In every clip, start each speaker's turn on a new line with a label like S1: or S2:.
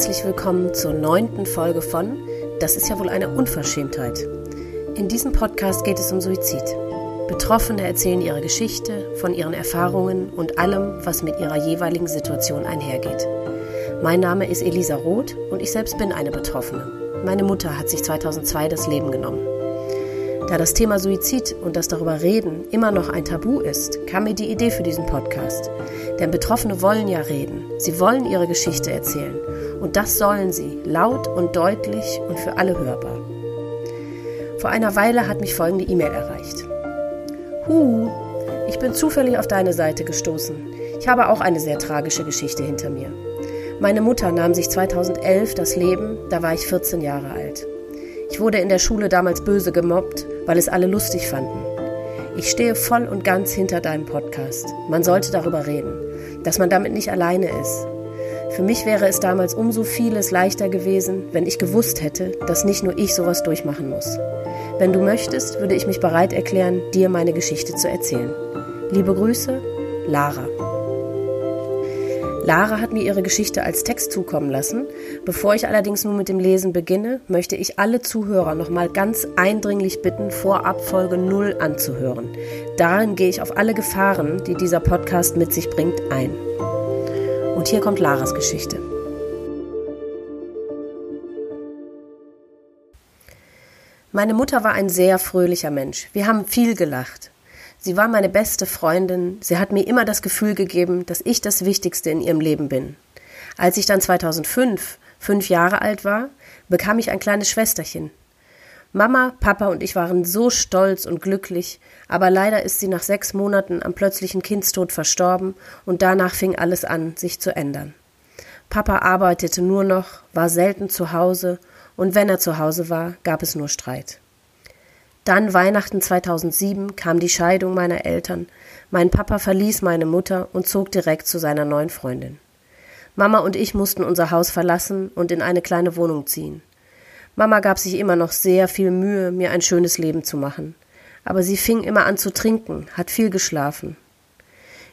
S1: Herzlich willkommen zur neunten Folge von Das ist ja wohl eine Unverschämtheit. In diesem Podcast geht es um Suizid. Betroffene erzählen ihre Geschichte von ihren Erfahrungen und allem, was mit ihrer jeweiligen Situation einhergeht. Mein Name ist Elisa Roth und ich selbst bin eine Betroffene. Meine Mutter hat sich 2002 das Leben genommen. Da das Thema Suizid und das darüber reden immer noch ein Tabu ist, kam mir die Idee für diesen Podcast. Denn Betroffene wollen ja reden. Sie wollen ihre Geschichte erzählen. Und das sollen sie, laut und deutlich und für alle hörbar. Vor einer Weile hat mich folgende E-Mail erreicht. Hu, ich bin zufällig auf deine Seite gestoßen. Ich habe auch eine sehr tragische Geschichte hinter mir. Meine Mutter nahm sich 2011 das Leben, da war ich 14 Jahre alt. Ich wurde in der Schule damals böse gemobbt, weil es alle lustig fanden. Ich stehe voll und ganz hinter deinem Podcast. Man sollte darüber reden, dass man damit nicht alleine ist. Für mich wäre es damals umso vieles leichter gewesen, wenn ich gewusst hätte, dass nicht nur ich sowas durchmachen muss. Wenn du möchtest, würde ich mich bereit erklären, dir meine Geschichte zu erzählen. Liebe Grüße, Lara. Lara hat mir ihre Geschichte als Text zukommen lassen. Bevor ich allerdings nun mit dem Lesen beginne, möchte ich alle Zuhörer nochmal ganz eindringlich bitten, vorab Folge 0 anzuhören. Darin gehe ich auf alle Gefahren, die dieser Podcast mit sich bringt, ein. Und hier kommt Laras Geschichte. Meine Mutter war ein sehr fröhlicher Mensch. Wir haben viel gelacht. Sie war meine beste Freundin. Sie hat mir immer das Gefühl gegeben, dass ich das Wichtigste in ihrem Leben bin. Als ich dann 2005 fünf Jahre alt war, bekam ich ein kleines Schwesterchen. Mama, Papa und ich waren so stolz und glücklich, aber leider ist sie nach sechs Monaten am plötzlichen Kindstod verstorben und danach fing alles an, sich zu ändern. Papa arbeitete nur noch, war selten zu Hause und wenn er zu Hause war, gab es nur Streit. Dann Weihnachten 2007 kam die Scheidung meiner Eltern. Mein Papa verließ meine Mutter und zog direkt zu seiner neuen Freundin. Mama und ich mussten unser Haus verlassen und in eine kleine Wohnung ziehen. Mama gab sich immer noch sehr viel Mühe, mir ein schönes Leben zu machen. Aber sie fing immer an zu trinken, hat viel geschlafen.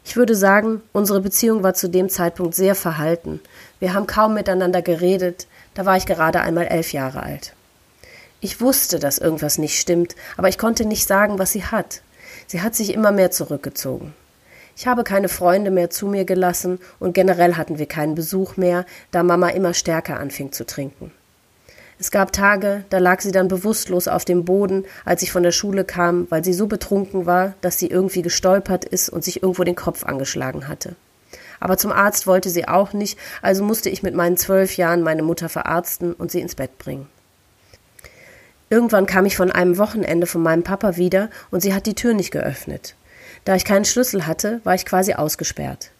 S1: Ich würde sagen, unsere Beziehung war zu dem Zeitpunkt sehr verhalten. Wir haben kaum miteinander geredet, da war ich gerade einmal elf Jahre alt. Ich wusste, dass irgendwas nicht stimmt, aber ich konnte nicht sagen, was sie hat. Sie hat sich immer mehr zurückgezogen. Ich habe keine Freunde mehr zu mir gelassen und generell hatten wir keinen Besuch mehr, da Mama immer stärker anfing zu trinken. Es gab Tage, da lag sie dann bewusstlos auf dem Boden, als ich von der Schule kam, weil sie so betrunken war, dass sie irgendwie gestolpert ist und sich irgendwo den Kopf angeschlagen hatte. Aber zum Arzt wollte sie auch nicht, also musste ich mit meinen zwölf Jahren meine Mutter verarzten und sie ins Bett bringen. Irgendwann kam ich von einem Wochenende von meinem Papa wieder und sie hat die Tür nicht geöffnet. Da ich keinen Schlüssel hatte, war ich quasi ausgesperrt.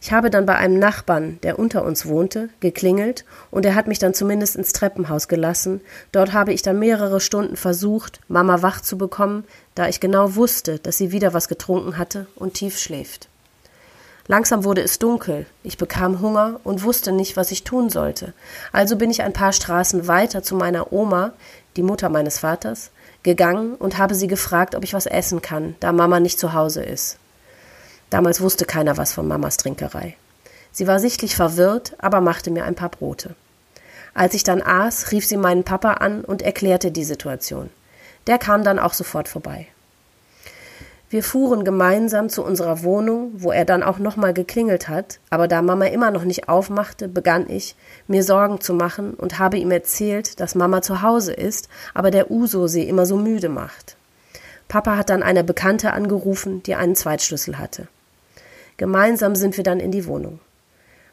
S1: Ich habe dann bei einem Nachbarn, der unter uns wohnte, geklingelt und er hat mich dann zumindest ins Treppenhaus gelassen. Dort habe ich dann mehrere Stunden versucht, Mama wach zu bekommen, da ich genau wusste, dass sie wieder was getrunken hatte und tief schläft. Langsam wurde es dunkel, ich bekam Hunger und wusste nicht, was ich tun sollte. Also bin ich ein paar Straßen weiter zu meiner Oma, die Mutter meines Vaters, gegangen und habe sie gefragt, ob ich was essen kann, da Mama nicht zu Hause ist. Damals wusste keiner was von Mamas Trinkerei. Sie war sichtlich verwirrt, aber machte mir ein paar Brote. Als ich dann aß, rief sie meinen Papa an und erklärte die Situation. Der kam dann auch sofort vorbei. Wir fuhren gemeinsam zu unserer Wohnung, wo er dann auch nochmal geklingelt hat, aber da Mama immer noch nicht aufmachte, begann ich, mir Sorgen zu machen und habe ihm erzählt, dass Mama zu Hause ist, aber der Uso sie immer so müde macht. Papa hat dann eine Bekannte angerufen, die einen Zweitschlüssel hatte. Gemeinsam sind wir dann in die Wohnung.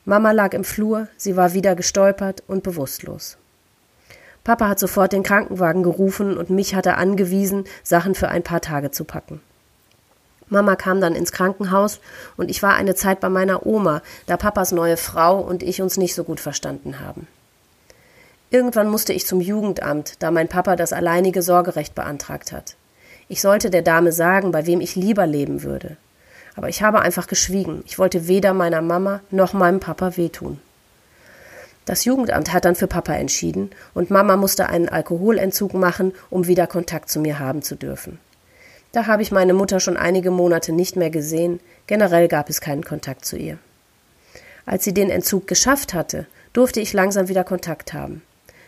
S1: Mama lag im Flur, sie war wieder gestolpert und bewusstlos. Papa hat sofort den Krankenwagen gerufen und mich hat er angewiesen, Sachen für ein paar Tage zu packen. Mama kam dann ins Krankenhaus und ich war eine Zeit bei meiner Oma, da Papas neue Frau und ich uns nicht so gut verstanden haben. Irgendwann musste ich zum Jugendamt, da mein Papa das alleinige Sorgerecht beantragt hat. Ich sollte der Dame sagen, bei wem ich lieber leben würde. Aber ich habe einfach geschwiegen. Ich wollte weder meiner Mama noch meinem Papa wehtun. Das Jugendamt hat dann für Papa entschieden und Mama musste einen Alkoholentzug machen, um wieder Kontakt zu mir haben zu dürfen. Da habe ich meine Mutter schon einige Monate nicht mehr gesehen, generell gab es keinen Kontakt zu ihr. Als sie den Entzug geschafft hatte, durfte ich langsam wieder Kontakt haben.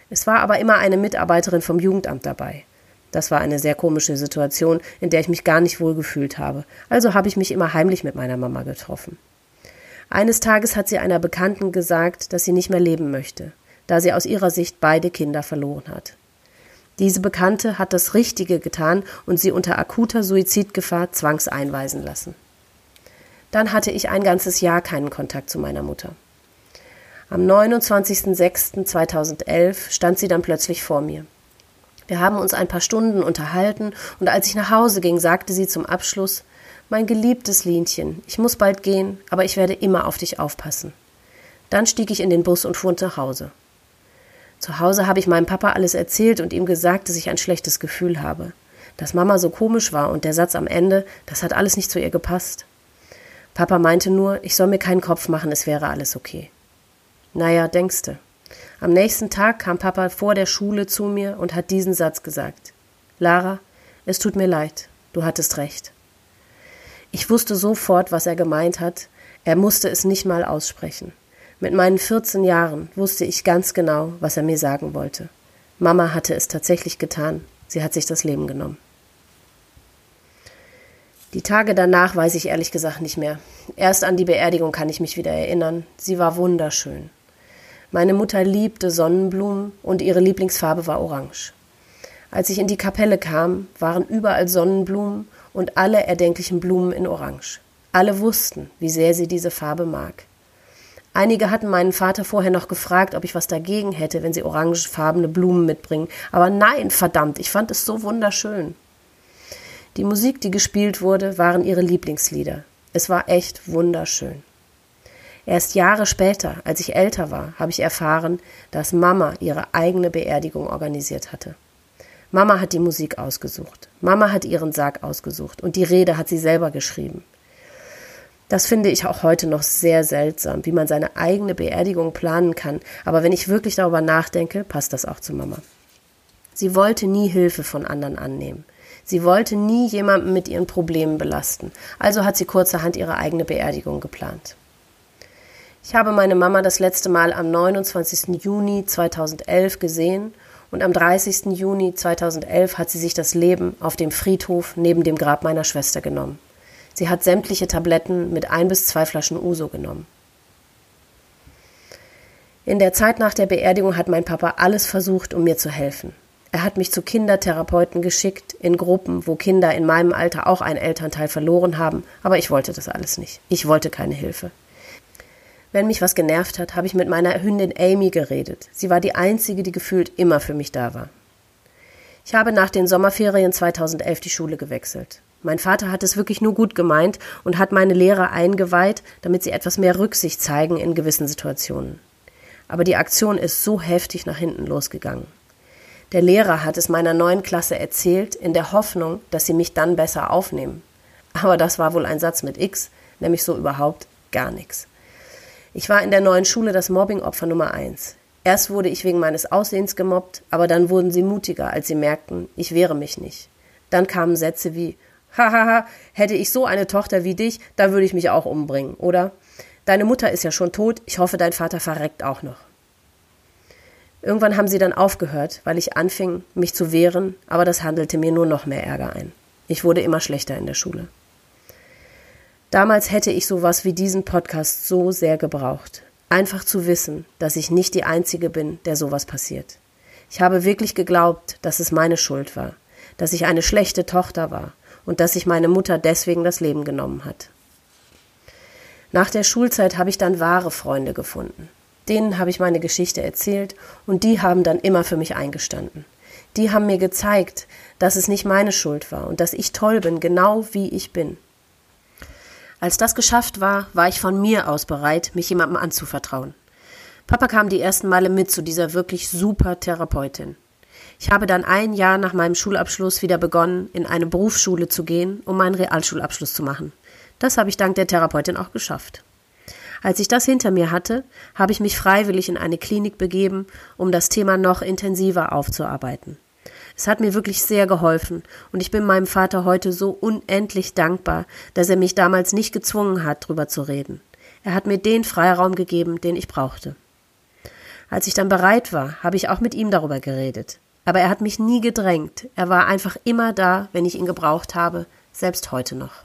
S1: Es war aber immer eine Mitarbeiterin vom Jugendamt dabei. Das war eine sehr komische Situation, in der ich mich gar nicht wohl gefühlt habe. Also habe ich mich immer heimlich mit meiner Mama getroffen. Eines Tages hat sie einer Bekannten gesagt, dass sie nicht mehr leben möchte, da sie aus ihrer Sicht beide Kinder verloren hat. Diese Bekannte hat das Richtige getan und sie unter akuter Suizidgefahr zwangseinweisen lassen. Dann hatte ich ein ganzes Jahr keinen Kontakt zu meiner Mutter. Am 29.06.2011 stand sie dann plötzlich vor mir. Wir haben uns ein paar Stunden unterhalten, und als ich nach Hause ging, sagte sie zum Abschluss Mein geliebtes Linchen, ich muss bald gehen, aber ich werde immer auf dich aufpassen. Dann stieg ich in den Bus und fuhr nach Hause. Zu Hause habe ich meinem Papa alles erzählt und ihm gesagt, dass ich ein schlechtes Gefühl habe. Dass Mama so komisch war und der Satz am Ende, das hat alles nicht zu ihr gepasst. Papa meinte nur, ich soll mir keinen Kopf machen, es wäre alles okay. Naja, denkste. Am nächsten Tag kam Papa vor der Schule zu mir und hat diesen Satz gesagt. Lara, es tut mir leid, du hattest recht. Ich wusste sofort, was er gemeint hat, er musste es nicht mal aussprechen. Mit meinen 14 Jahren wusste ich ganz genau, was er mir sagen wollte. Mama hatte es tatsächlich getan, sie hat sich das Leben genommen. Die Tage danach weiß ich ehrlich gesagt nicht mehr. Erst an die Beerdigung kann ich mich wieder erinnern. Sie war wunderschön. Meine Mutter liebte Sonnenblumen und ihre Lieblingsfarbe war orange. Als ich in die Kapelle kam, waren überall Sonnenblumen und alle erdenklichen Blumen in orange. Alle wussten, wie sehr sie diese Farbe mag. Einige hatten meinen Vater vorher noch gefragt, ob ich was dagegen hätte, wenn sie orangefarbene Blumen mitbringen. Aber nein, verdammt, ich fand es so wunderschön. Die Musik, die gespielt wurde, waren ihre Lieblingslieder. Es war echt wunderschön. Erst Jahre später, als ich älter war, habe ich erfahren, dass Mama ihre eigene Beerdigung organisiert hatte. Mama hat die Musik ausgesucht. Mama hat ihren Sarg ausgesucht und die Rede hat sie selber geschrieben. Das finde ich auch heute noch sehr seltsam, wie man seine eigene Beerdigung planen kann, aber wenn ich wirklich darüber nachdenke, passt das auch zu Mama. Sie wollte nie Hilfe von anderen annehmen. Sie wollte nie jemanden mit ihren Problemen belasten, also hat sie kurzerhand ihre eigene Beerdigung geplant. Ich habe meine Mama das letzte Mal am 29. Juni 2011 gesehen und am 30. Juni 2011 hat sie sich das Leben auf dem Friedhof neben dem Grab meiner Schwester genommen. Sie hat sämtliche Tabletten mit ein bis zwei Flaschen Uso genommen. In der Zeit nach der Beerdigung hat mein Papa alles versucht, um mir zu helfen. Er hat mich zu Kindertherapeuten geschickt, in Gruppen, wo Kinder in meinem Alter auch einen Elternteil verloren haben, aber ich wollte das alles nicht. Ich wollte keine Hilfe. Wenn mich was genervt hat, habe ich mit meiner Hündin Amy geredet. Sie war die einzige, die gefühlt immer für mich da war. Ich habe nach den Sommerferien 2011 die Schule gewechselt. Mein Vater hat es wirklich nur gut gemeint und hat meine Lehrer eingeweiht, damit sie etwas mehr Rücksicht zeigen in gewissen Situationen. Aber die Aktion ist so heftig nach hinten losgegangen. Der Lehrer hat es meiner neuen Klasse erzählt, in der Hoffnung, dass sie mich dann besser aufnehmen. Aber das war wohl ein Satz mit X, nämlich so überhaupt gar nichts. Ich war in der neuen Schule das Mobbing-Opfer Nummer eins. Erst wurde ich wegen meines Aussehens gemobbt, aber dann wurden sie mutiger, als sie merkten, ich wehre mich nicht. Dann kamen Sätze wie Hahaha, hätte ich so eine Tochter wie dich, dann würde ich mich auch umbringen, oder? Deine Mutter ist ja schon tot, ich hoffe, dein Vater verreckt auch noch. Irgendwann haben sie dann aufgehört, weil ich anfing, mich zu wehren, aber das handelte mir nur noch mehr Ärger ein. Ich wurde immer schlechter in der Schule. Damals hätte ich sowas wie diesen Podcast so sehr gebraucht. Einfach zu wissen, dass ich nicht die Einzige bin, der sowas passiert. Ich habe wirklich geglaubt, dass es meine Schuld war, dass ich eine schlechte Tochter war und dass sich meine Mutter deswegen das Leben genommen hat. Nach der Schulzeit habe ich dann wahre Freunde gefunden. Denen habe ich meine Geschichte erzählt und die haben dann immer für mich eingestanden. Die haben mir gezeigt, dass es nicht meine Schuld war und dass ich toll bin, genau wie ich bin. Als das geschafft war, war ich von mir aus bereit, mich jemandem anzuvertrauen. Papa kam die ersten Male mit zu dieser wirklich super Therapeutin. Ich habe dann ein Jahr nach meinem Schulabschluss wieder begonnen, in eine Berufsschule zu gehen, um meinen Realschulabschluss zu machen. Das habe ich dank der Therapeutin auch geschafft. Als ich das hinter mir hatte, habe ich mich freiwillig in eine Klinik begeben, um das Thema noch intensiver aufzuarbeiten. Es hat mir wirklich sehr geholfen und ich bin meinem Vater heute so unendlich dankbar, dass er mich damals nicht gezwungen hat, drüber zu reden. Er hat mir den Freiraum gegeben, den ich brauchte. Als ich dann bereit war, habe ich auch mit ihm darüber geredet. Aber er hat mich nie gedrängt. Er war einfach immer da, wenn ich ihn gebraucht habe, selbst heute noch.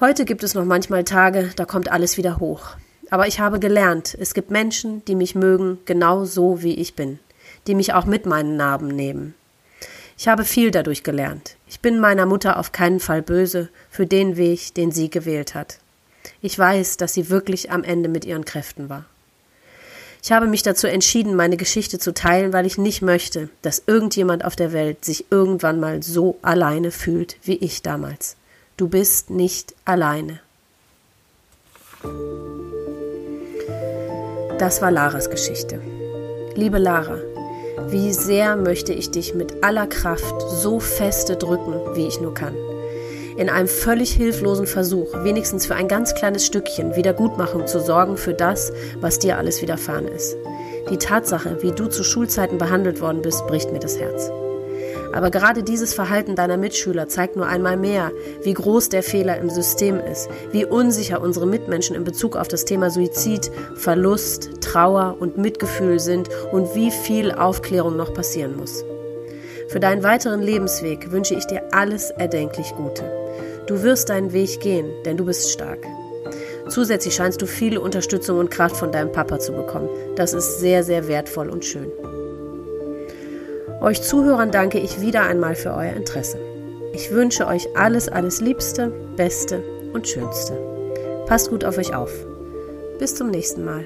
S1: Heute gibt es noch manchmal Tage, da kommt alles wieder hoch. Aber ich habe gelernt, es gibt Menschen, die mich mögen, genau so wie ich bin, die mich auch mit meinen Narben nehmen. Ich habe viel dadurch gelernt. Ich bin meiner Mutter auf keinen Fall böse für den Weg, den sie gewählt hat. Ich weiß, dass sie wirklich am Ende mit ihren Kräften war. Ich habe mich dazu entschieden, meine Geschichte zu teilen, weil ich nicht möchte, dass irgendjemand auf der Welt sich irgendwann mal so alleine fühlt wie ich damals. Du bist nicht alleine. Das war Laras Geschichte. Liebe Lara, wie sehr möchte ich dich mit aller Kraft so feste drücken, wie ich nur kann in einem völlig hilflosen Versuch, wenigstens für ein ganz kleines Stückchen Wiedergutmachung zu sorgen für das, was dir alles widerfahren ist. Die Tatsache, wie du zu Schulzeiten behandelt worden bist, bricht mir das Herz. Aber gerade dieses Verhalten deiner Mitschüler zeigt nur einmal mehr, wie groß der Fehler im System ist, wie unsicher unsere Mitmenschen in Bezug auf das Thema Suizid, Verlust, Trauer und Mitgefühl sind und wie viel Aufklärung noch passieren muss. Für deinen weiteren Lebensweg wünsche ich dir alles erdenklich Gute. Du wirst deinen Weg gehen, denn du bist stark. Zusätzlich scheinst du viele Unterstützung und Kraft von deinem Papa zu bekommen. Das ist sehr, sehr wertvoll und schön. Euch Zuhörern danke ich wieder einmal für euer Interesse. Ich wünsche euch alles, alles Liebste, Beste und Schönste. Passt gut auf euch auf. Bis zum nächsten Mal.